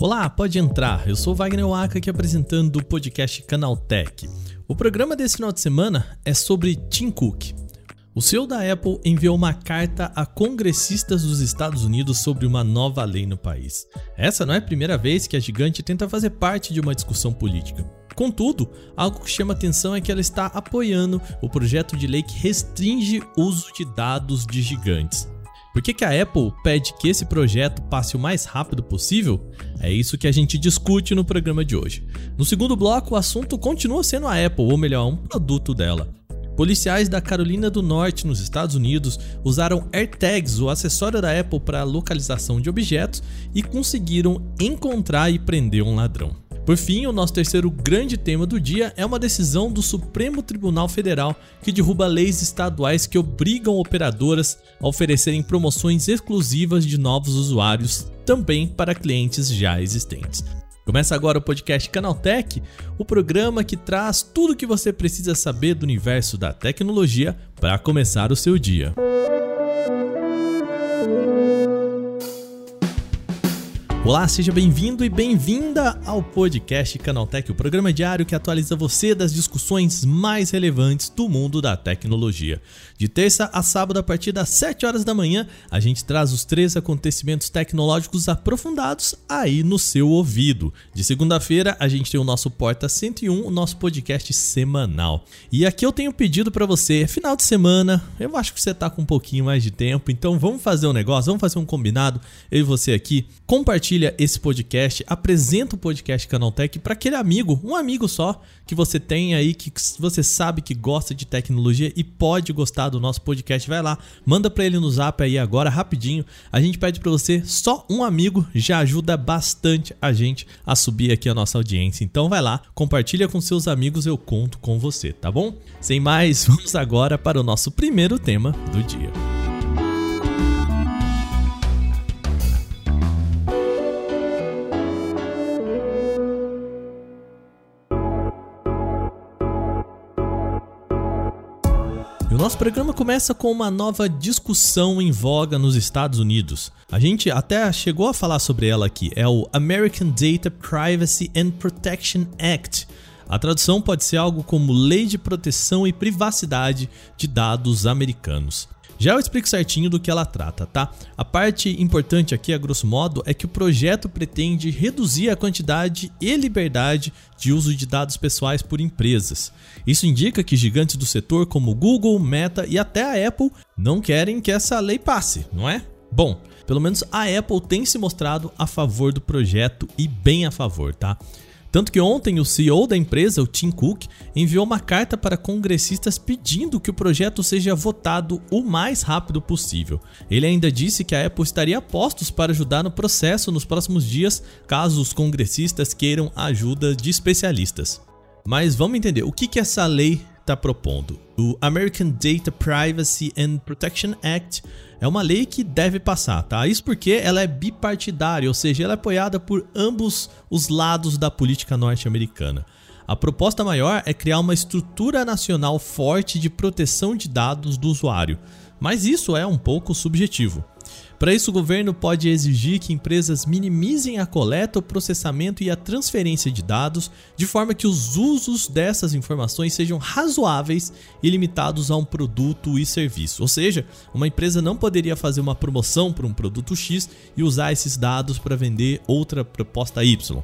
Olá, pode entrar. Eu sou Wagner Waka aqui apresentando o podcast Canaltech. O programa desse final de semana é sobre Tim Cook. O CEO da Apple enviou uma carta a congressistas dos Estados Unidos sobre uma nova lei no país. Essa não é a primeira vez que a gigante tenta fazer parte de uma discussão política. Contudo, algo que chama atenção é que ela está apoiando o projeto de lei que restringe o uso de dados de gigantes. Por que, que a Apple pede que esse projeto passe o mais rápido possível? É isso que a gente discute no programa de hoje. No segundo bloco, o assunto continua sendo a Apple, ou melhor, um produto dela. Policiais da Carolina do Norte, nos Estados Unidos, usaram AirTags, o acessório da Apple para localização de objetos, e conseguiram encontrar e prender um ladrão. Por fim, o nosso terceiro grande tema do dia é uma decisão do Supremo Tribunal Federal que derruba leis estaduais que obrigam operadoras a oferecerem promoções exclusivas de novos usuários também para clientes já existentes. Começa agora o podcast Canaltech, o programa que traz tudo o que você precisa saber do universo da tecnologia para começar o seu dia. Olá, seja bem-vindo e bem-vinda ao podcast Canaltech, o programa diário que atualiza você das discussões mais relevantes do mundo da tecnologia. De terça a sábado, a partir das 7 horas da manhã, a gente traz os três acontecimentos tecnológicos aprofundados aí no seu ouvido. De segunda-feira, a gente tem o nosso Porta 101, o nosso podcast semanal. E aqui eu tenho pedido para você, final de semana, eu acho que você tá com um pouquinho mais de tempo, então vamos fazer um negócio, vamos fazer um combinado, eu e você aqui, compartilha compartilha esse podcast, apresenta o podcast Canaltech para aquele amigo, um amigo só que você tem aí, que você sabe que gosta de tecnologia e pode gostar do nosso podcast. Vai lá, manda para ele no zap aí agora, rapidinho. A gente pede para você, só um amigo já ajuda bastante a gente a subir aqui a nossa audiência. Então vai lá, compartilha com seus amigos, eu conto com você, tá bom? Sem mais, vamos agora para o nosso primeiro tema do dia. Nosso programa começa com uma nova discussão em voga nos Estados Unidos. A gente até chegou a falar sobre ela aqui. É o American Data Privacy and Protection Act. A tradução pode ser algo como Lei de Proteção e Privacidade de Dados Americanos. Já eu explico certinho do que ela trata, tá? A parte importante aqui, a grosso modo, é que o projeto pretende reduzir a quantidade e liberdade de uso de dados pessoais por empresas. Isso indica que gigantes do setor como Google, Meta e até a Apple não querem que essa lei passe, não é? Bom, pelo menos a Apple tem se mostrado a favor do projeto e bem a favor, tá? Tanto que ontem o CEO da empresa, o Tim Cook, enviou uma carta para congressistas pedindo que o projeto seja votado o mais rápido possível. Ele ainda disse que a Apple estaria a postos para ajudar no processo nos próximos dias, caso os congressistas queiram a ajuda de especialistas. Mas vamos entender o que, que essa lei está propondo. O American Data Privacy and Protection Act é uma lei que deve passar, tá? Isso porque ela é bipartidária, ou seja, ela é apoiada por ambos os lados da política norte-americana. A proposta maior é criar uma estrutura nacional forte de proteção de dados do usuário, mas isso é um pouco subjetivo. Para isso, o governo pode exigir que empresas minimizem a coleta, o processamento e a transferência de dados, de forma que os usos dessas informações sejam razoáveis e limitados a um produto e serviço. Ou seja, uma empresa não poderia fazer uma promoção para um produto X e usar esses dados para vender outra proposta Y.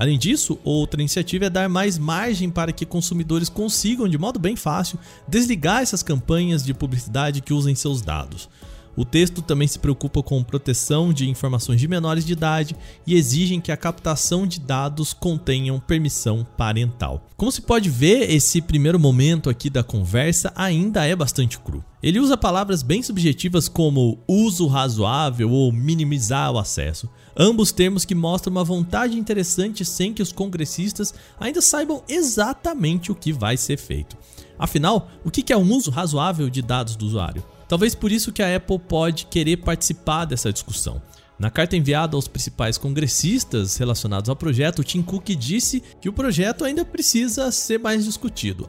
Além disso, outra iniciativa é dar mais margem para que consumidores consigam, de modo bem fácil, desligar essas campanhas de publicidade que usem seus dados. O texto também se preocupa com proteção de informações de menores de idade e exigem que a captação de dados contenham permissão parental. Como se pode ver, esse primeiro momento aqui da conversa ainda é bastante cru. Ele usa palavras bem subjetivas como uso razoável ou minimizar o acesso, ambos termos que mostram uma vontade interessante sem que os congressistas ainda saibam exatamente o que vai ser feito. Afinal, o que é um uso razoável de dados do usuário? Talvez por isso que a Apple pode querer participar dessa discussão. Na carta enviada aos principais congressistas relacionados ao projeto, Tim Cook disse que o projeto ainda precisa ser mais discutido.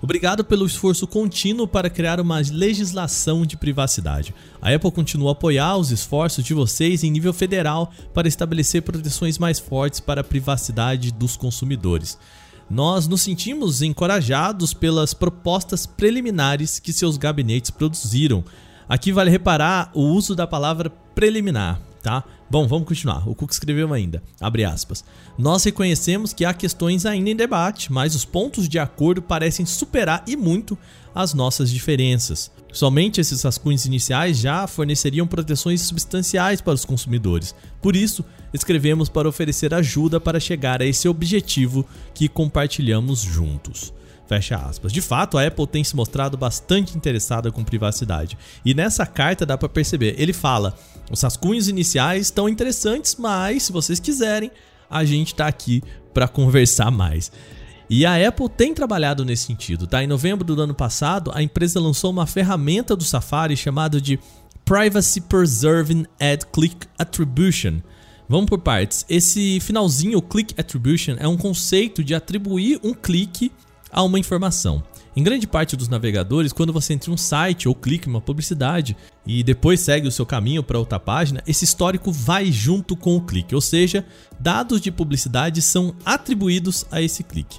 Obrigado pelo esforço contínuo para criar uma legislação de privacidade. A Apple continua a apoiar os esforços de vocês em nível federal para estabelecer proteções mais fortes para a privacidade dos consumidores. Nós nos sentimos encorajados pelas propostas preliminares que seus gabinetes produziram Aqui vale reparar o uso da palavra preliminar, tá? Bom, vamos continuar. O Cook escreveu ainda, abre aspas. Nós reconhecemos que há questões ainda em debate, mas os pontos de acordo parecem superar e muito as nossas diferenças. Somente esses rascunhos iniciais já forneceriam proteções substanciais para os consumidores. Por isso, escrevemos para oferecer ajuda para chegar a esse objetivo que compartilhamos juntos. Fecha aspas. De fato, a Apple tem se mostrado bastante interessada com privacidade. E nessa carta dá para perceber, ele fala: "Os rascunhos iniciais estão interessantes, mas se vocês quiserem, a gente está aqui para conversar mais". E a Apple tem trabalhado nesse sentido, tá? Em novembro do ano passado, a empresa lançou uma ferramenta do Safari chamada de Privacy Preserving Ad Click Attribution. Vamos por partes. Esse finalzinho, o Click Attribution, é um conceito de atribuir um clique a uma informação. Em grande parte dos navegadores, quando você entra em um site ou clica em uma publicidade e depois segue o seu caminho para outra página, esse histórico vai junto com o clique, ou seja, dados de publicidade são atribuídos a esse clique.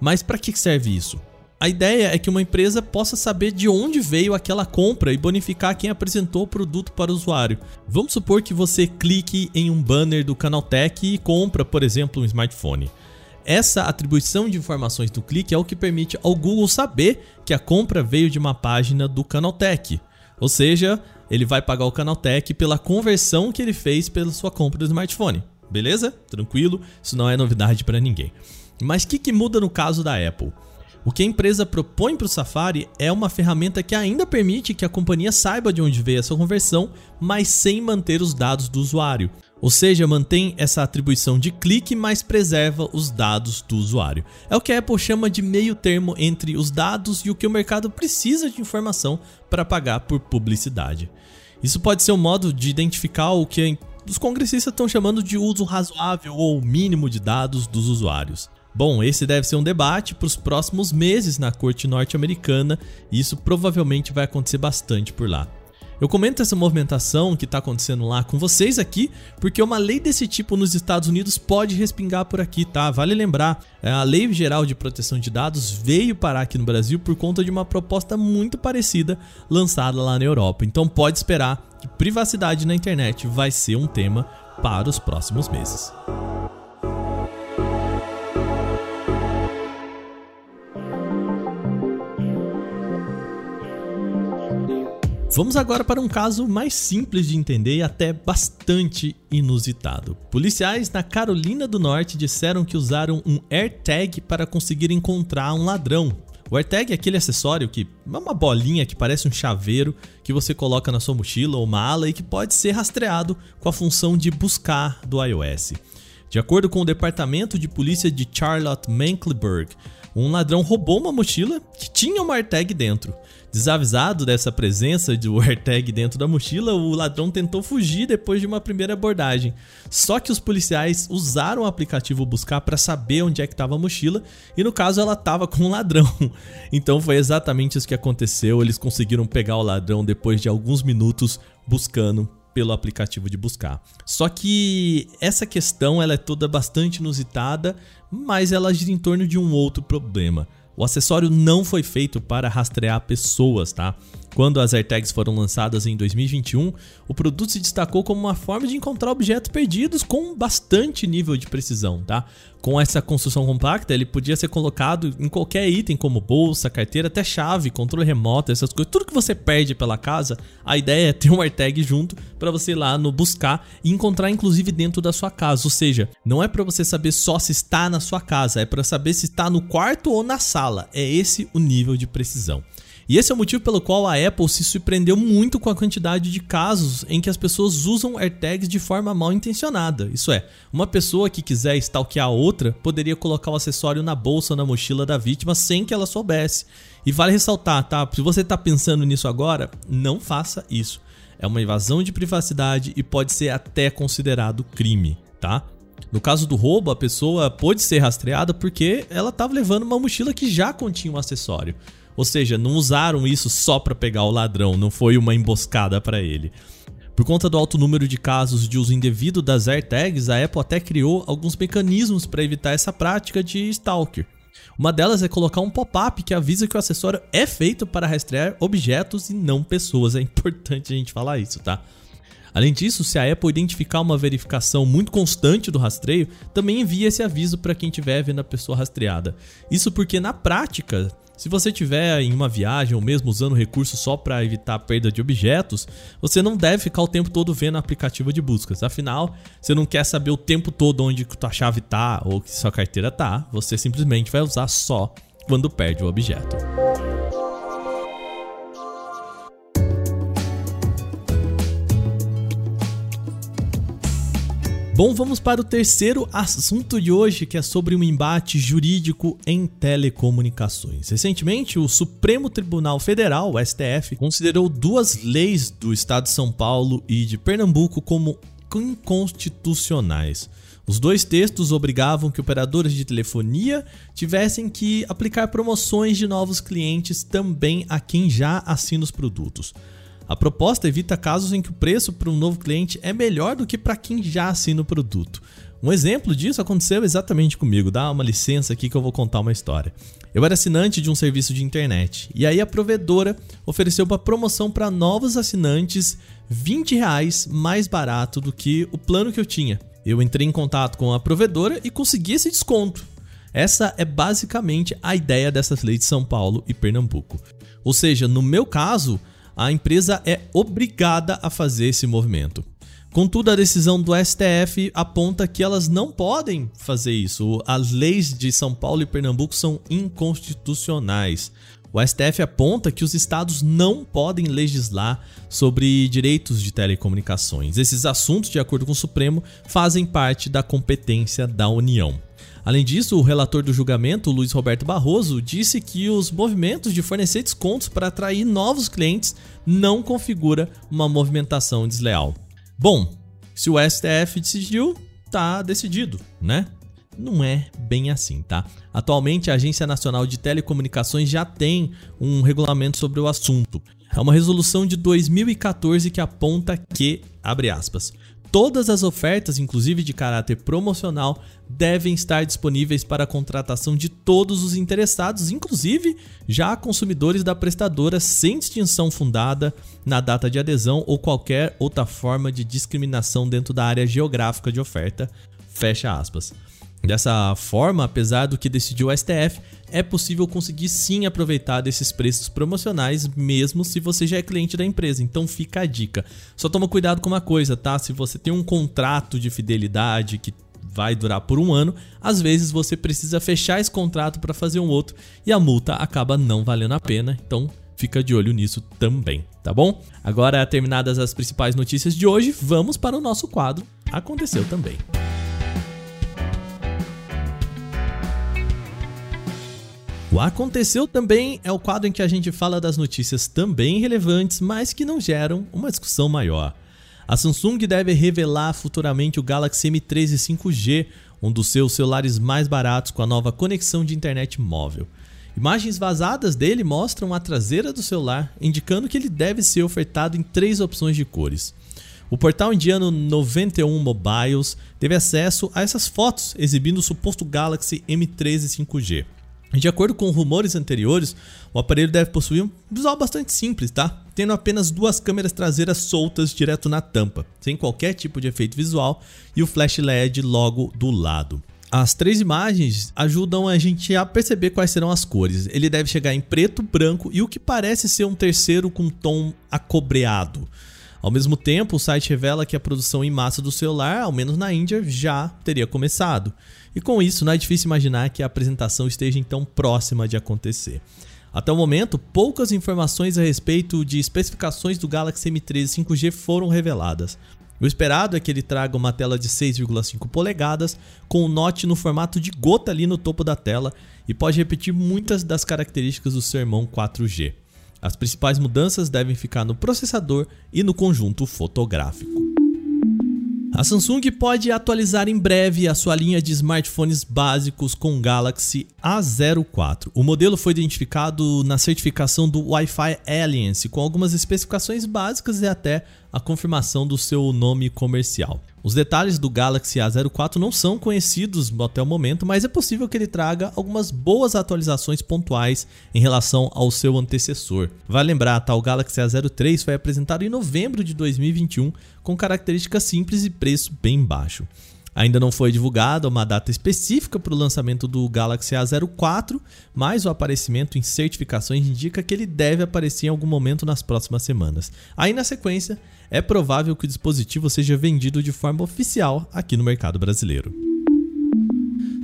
Mas para que serve isso? A ideia é que uma empresa possa saber de onde veio aquela compra e bonificar quem apresentou o produto para o usuário. Vamos supor que você clique em um banner do Canaltech e compra, por exemplo, um smartphone. Essa atribuição de informações do clique é o que permite ao Google saber que a compra veio de uma página do Canaltech. Ou seja, ele vai pagar o Canaltech pela conversão que ele fez pela sua compra do smartphone. Beleza? Tranquilo, isso não é novidade para ninguém. Mas o que, que muda no caso da Apple? O que a empresa propõe para o Safari é uma ferramenta que ainda permite que a companhia saiba de onde veio essa conversão, mas sem manter os dados do usuário. Ou seja, mantém essa atribuição de clique, mas preserva os dados do usuário. É o que a Apple chama de meio termo entre os dados e o que o mercado precisa de informação para pagar por publicidade. Isso pode ser um modo de identificar o que os congressistas estão chamando de uso razoável ou mínimo de dados dos usuários. Bom, esse deve ser um debate para os próximos meses na corte norte-americana e isso provavelmente vai acontecer bastante por lá. Eu comento essa movimentação que está acontecendo lá com vocês aqui, porque uma lei desse tipo nos Estados Unidos pode respingar por aqui, tá? Vale lembrar, é, a Lei Geral de Proteção de Dados veio parar aqui no Brasil por conta de uma proposta muito parecida lançada lá na Europa. Então pode esperar que privacidade na internet vai ser um tema para os próximos meses. Vamos agora para um caso mais simples de entender e até bastante inusitado. Policiais na Carolina do Norte disseram que usaram um AirTag para conseguir encontrar um ladrão. O AirTag é aquele acessório que é uma bolinha que parece um chaveiro que você coloca na sua mochila ou mala e que pode ser rastreado com a função de buscar do iOS. De acordo com o Departamento de Polícia de Charlotte Mecklenburg, um ladrão roubou uma mochila que tinha uma AirTag dentro. Desavisado dessa presença do AirTag dentro da mochila, o ladrão tentou fugir depois de uma primeira abordagem. Só que os policiais usaram o aplicativo Buscar para saber onde é que estava a mochila e no caso ela estava com um ladrão. Então foi exatamente isso que aconteceu. Eles conseguiram pegar o ladrão depois de alguns minutos buscando pelo aplicativo de buscar. Só que essa questão ela é toda bastante inusitada, mas ela gira em torno de um outro problema. O acessório não foi feito para rastrear pessoas, tá? Quando as AirTags foram lançadas em 2021, o produto se destacou como uma forma de encontrar objetos perdidos com bastante nível de precisão, tá? Com essa construção compacta, ele podia ser colocado em qualquer item, como bolsa, carteira, até chave, controle remoto, essas coisas. Tudo que você perde pela casa, a ideia é ter um AirTag junto para você ir lá no buscar e encontrar inclusive dentro da sua casa. Ou seja, não é para você saber só se está na sua casa, é para saber se está no quarto ou na sala. É esse o nível de precisão. E esse é o motivo pelo qual a Apple se surpreendeu muito com a quantidade de casos em que as pessoas usam AirTags de forma mal intencionada. Isso é, uma pessoa que quiser stalkear outra poderia colocar o acessório na bolsa ou na mochila da vítima sem que ela soubesse. E vale ressaltar, tá? Se você está pensando nisso agora, não faça isso. É uma invasão de privacidade e pode ser até considerado crime, tá? No caso do roubo, a pessoa pôde ser rastreada porque ela estava levando uma mochila que já continha um acessório. Ou seja, não usaram isso só para pegar o ladrão, não foi uma emboscada para ele. Por conta do alto número de casos de uso indevido das AirTags, a Apple até criou alguns mecanismos para evitar essa prática de stalker. Uma delas é colocar um pop-up que avisa que o acessório é feito para rastrear objetos e não pessoas. É importante a gente falar isso, tá? Além disso, se a Apple identificar uma verificação muito constante do rastreio, também envia esse aviso para quem estiver vendo a pessoa rastreada. Isso porque na prática, se você estiver em uma viagem ou mesmo usando recursos só para evitar a perda de objetos, você não deve ficar o tempo todo vendo a aplicativo de buscas. Afinal, você não quer saber o tempo todo onde sua chave está ou que sua carteira está. Você simplesmente vai usar só quando perde o objeto. Bom, vamos para o terceiro assunto de hoje, que é sobre um embate jurídico em telecomunicações. Recentemente, o Supremo Tribunal Federal, STF, considerou duas leis do estado de São Paulo e de Pernambuco como inconstitucionais. Os dois textos obrigavam que operadores de telefonia tivessem que aplicar promoções de novos clientes também a quem já assina os produtos. A proposta evita casos em que o preço para um novo cliente é melhor do que para quem já assina o produto. Um exemplo disso aconteceu exatamente comigo. Dá uma licença aqui que eu vou contar uma história. Eu era assinante de um serviço de internet e aí a provedora ofereceu uma promoção para novos assinantes 20 reais mais barato do que o plano que eu tinha. Eu entrei em contato com a provedora e consegui esse desconto. Essa é basicamente a ideia dessas leis de São Paulo e Pernambuco. Ou seja, no meu caso, a empresa é obrigada a fazer esse movimento. Contudo, a decisão do STF aponta que elas não podem fazer isso. As leis de São Paulo e Pernambuco são inconstitucionais. O STF aponta que os estados não podem legislar sobre direitos de telecomunicações. Esses assuntos, de acordo com o Supremo, fazem parte da competência da União. Além disso, o relator do julgamento, Luiz Roberto Barroso, disse que os movimentos de fornecer descontos para atrair novos clientes não configura uma movimentação desleal. Bom, se o STF decidiu, tá decidido, né? Não é bem assim, tá? Atualmente, a Agência Nacional de Telecomunicações já tem um regulamento sobre o assunto. É uma resolução de 2014 que aponta que, abre aspas, Todas as ofertas, inclusive de caráter promocional, devem estar disponíveis para a contratação de todos os interessados, inclusive já consumidores da prestadora sem distinção fundada na data de adesão ou qualquer outra forma de discriminação dentro da área geográfica de oferta. Fecha aspas. Dessa forma, apesar do que decidiu o STF, é possível conseguir sim aproveitar desses preços promocionais, mesmo se você já é cliente da empresa. Então fica a dica. Só toma cuidado com uma coisa, tá? Se você tem um contrato de fidelidade que vai durar por um ano, às vezes você precisa fechar esse contrato para fazer um outro e a multa acaba não valendo a pena. Então fica de olho nisso também, tá bom? Agora, terminadas as principais notícias de hoje, vamos para o nosso quadro Aconteceu também. O Aconteceu também é o quadro em que a gente fala das notícias também relevantes, mas que não geram uma discussão maior. A Samsung deve revelar futuramente o Galaxy M13 5G, um dos seus celulares mais baratos com a nova conexão de internet móvel. Imagens vazadas dele mostram a traseira do celular, indicando que ele deve ser ofertado em três opções de cores. O portal indiano 91 Mobiles teve acesso a essas fotos exibindo o suposto Galaxy M13 5G. De acordo com rumores anteriores, o aparelho deve possuir um visual bastante simples, tá? Tendo apenas duas câmeras traseiras soltas direto na tampa, sem qualquer tipo de efeito visual e o flash LED logo do lado. As três imagens ajudam a gente a perceber quais serão as cores. Ele deve chegar em preto, branco e o que parece ser um terceiro com tom acobreado. Ao mesmo tempo, o site revela que a produção em massa do celular, ao menos na Índia, já teria começado. E com isso, não é difícil imaginar que a apresentação esteja então próxima de acontecer. Até o momento, poucas informações a respeito de especificações do Galaxy M13 5G foram reveladas. O esperado é que ele traga uma tela de 6,5 polegadas com o Note no formato de gota ali no topo da tela e pode repetir muitas das características do seu irmão 4G. As principais mudanças devem ficar no processador e no conjunto fotográfico. A Samsung pode atualizar em breve a sua linha de smartphones básicos com Galaxy A04. O modelo foi identificado na certificação do Wi-Fi Alliance com algumas especificações básicas e até a confirmação do seu nome comercial. Os detalhes do Galaxy A04 não são conhecidos até o momento, mas é possível que ele traga algumas boas atualizações pontuais em relação ao seu antecessor. Vale lembrar, tá, o Galaxy A03 foi apresentado em novembro de 2021 com características simples e preço bem baixo. Ainda não foi divulgada uma data específica para o lançamento do Galaxy A04, mas o aparecimento em certificações indica que ele deve aparecer em algum momento nas próximas semanas. Aí, na sequência, é provável que o dispositivo seja vendido de forma oficial aqui no mercado brasileiro.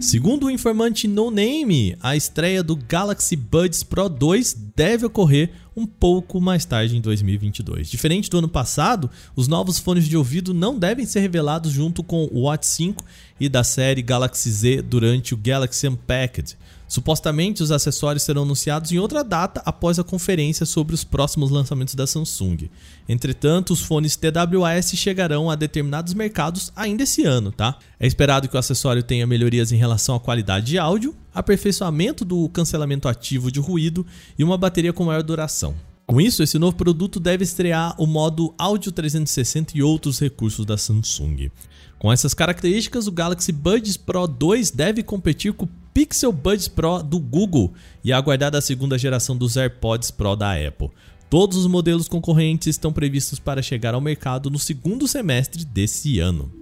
Segundo o informante No Name, a estreia do Galaxy Buds Pro 2 deve ocorrer um pouco mais tarde em 2022. Diferente do ano passado, os novos fones de ouvido não devem ser revelados junto com o Watch 5 e da série Galaxy Z durante o Galaxy Unpacked. Supostamente, os acessórios serão anunciados em outra data após a conferência sobre os próximos lançamentos da Samsung. Entretanto, os fones TWS chegarão a determinados mercados ainda esse ano, tá? É esperado que o acessório tenha melhorias em relação à qualidade de áudio, aperfeiçoamento do cancelamento ativo de ruído e uma bateria com maior duração. Com isso, esse novo produto deve estrear o modo Áudio 360 e outros recursos da Samsung. Com essas características, o Galaxy Buds Pro 2 deve competir com o Pixel Buds Pro do Google e a segunda geração dos AirPods Pro da Apple. Todos os modelos concorrentes estão previstos para chegar ao mercado no segundo semestre desse ano.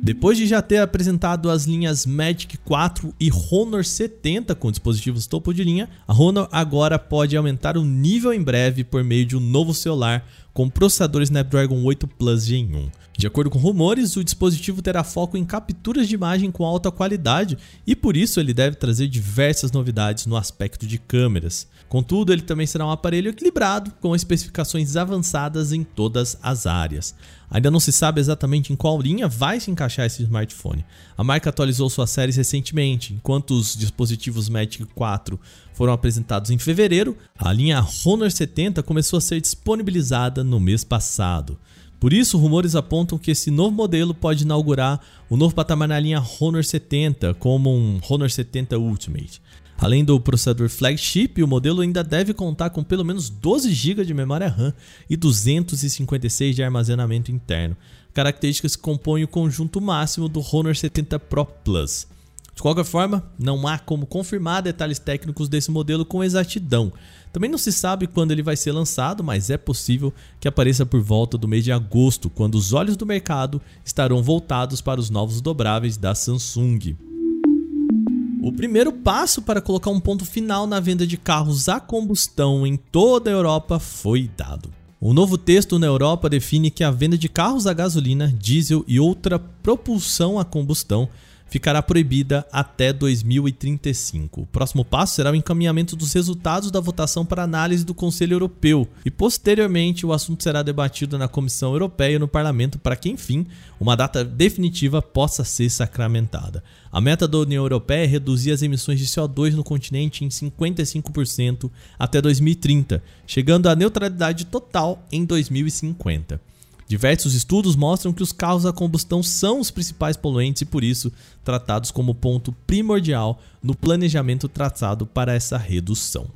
Depois de já ter apresentado as linhas Magic 4 e Honor 70 com dispositivos topo de linha, a Honor agora pode aumentar o nível em breve por meio de um novo celular com processador Snapdragon 8 Plus Gen 1. De acordo com rumores, o dispositivo terá foco em capturas de imagem com alta qualidade e por isso ele deve trazer diversas novidades no aspecto de câmeras. Contudo, ele também será um aparelho equilibrado com especificações avançadas em todas as áreas. Ainda não se sabe exatamente em qual linha vai se encaixar esse smartphone. A marca atualizou suas séries recentemente, enquanto os dispositivos Magic 4 foram apresentados em fevereiro, a linha Honor 70 começou a ser disponibilizada no mês passado. Por isso, rumores apontam que esse novo modelo pode inaugurar o novo patamar na linha Honor 70, como um Honor 70 Ultimate. Além do processador flagship, o modelo ainda deve contar com pelo menos 12 GB de memória RAM e 256 de armazenamento interno, características que compõem o conjunto máximo do Honor 70 Pro Plus. De qualquer forma, não há como confirmar detalhes técnicos desse modelo com exatidão. Também não se sabe quando ele vai ser lançado, mas é possível que apareça por volta do mês de agosto, quando os olhos do mercado estarão voltados para os novos dobráveis da Samsung. O primeiro passo para colocar um ponto final na venda de carros a combustão em toda a Europa foi dado. O novo texto na Europa define que a venda de carros a gasolina, diesel e outra propulsão a combustão ficará proibida até 2035. O próximo passo será o encaminhamento dos resultados da votação para análise do Conselho Europeu e, posteriormente, o assunto será debatido na Comissão Europeia e no Parlamento para que, enfim, uma data definitiva possa ser sacramentada. A meta da União Europeia é reduzir as emissões de CO2 no continente em 55% até 2030, chegando à neutralidade total em 2050. Diversos estudos mostram que os carros a combustão são os principais poluentes e, por isso, tratados como ponto primordial no planejamento traçado para essa redução.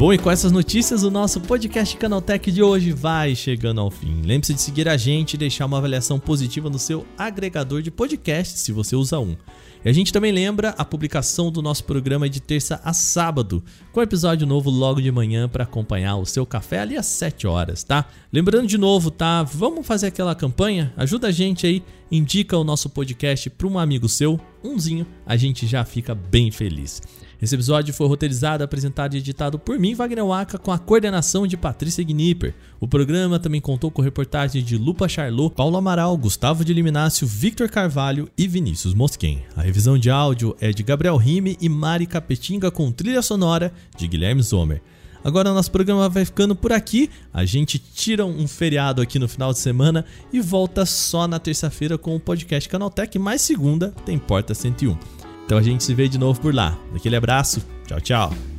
Bom, e com essas notícias, o nosso podcast Canaltech de hoje vai chegando ao fim. Lembre-se de seguir a gente e deixar uma avaliação positiva no seu agregador de podcast, se você usa um. E a gente também lembra a publicação do nosso programa de terça a sábado, com episódio novo logo de manhã para acompanhar o seu café ali às 7 horas, tá? Lembrando de novo, tá? Vamos fazer aquela campanha? Ajuda a gente aí, indica o nosso podcast para um amigo seu, umzinho, a gente já fica bem feliz. Esse episódio foi roteirizado, apresentado e editado por mim, Wagner Waka, com a coordenação de Patrícia Gnipper. O programa também contou com reportagens de Lupa Charlot, Paulo Amaral, Gustavo de Liminácio, Victor Carvalho e Vinícius Mosquen. A revisão de áudio é de Gabriel Rime e Mari Capetinga com trilha sonora de Guilherme Zomer. Agora nosso programa vai ficando por aqui. A gente tira um feriado aqui no final de semana e volta só na terça-feira com o podcast Canaltech, mais segunda tem Porta 101. Então a gente se vê de novo por lá. Aquele abraço, tchau, tchau.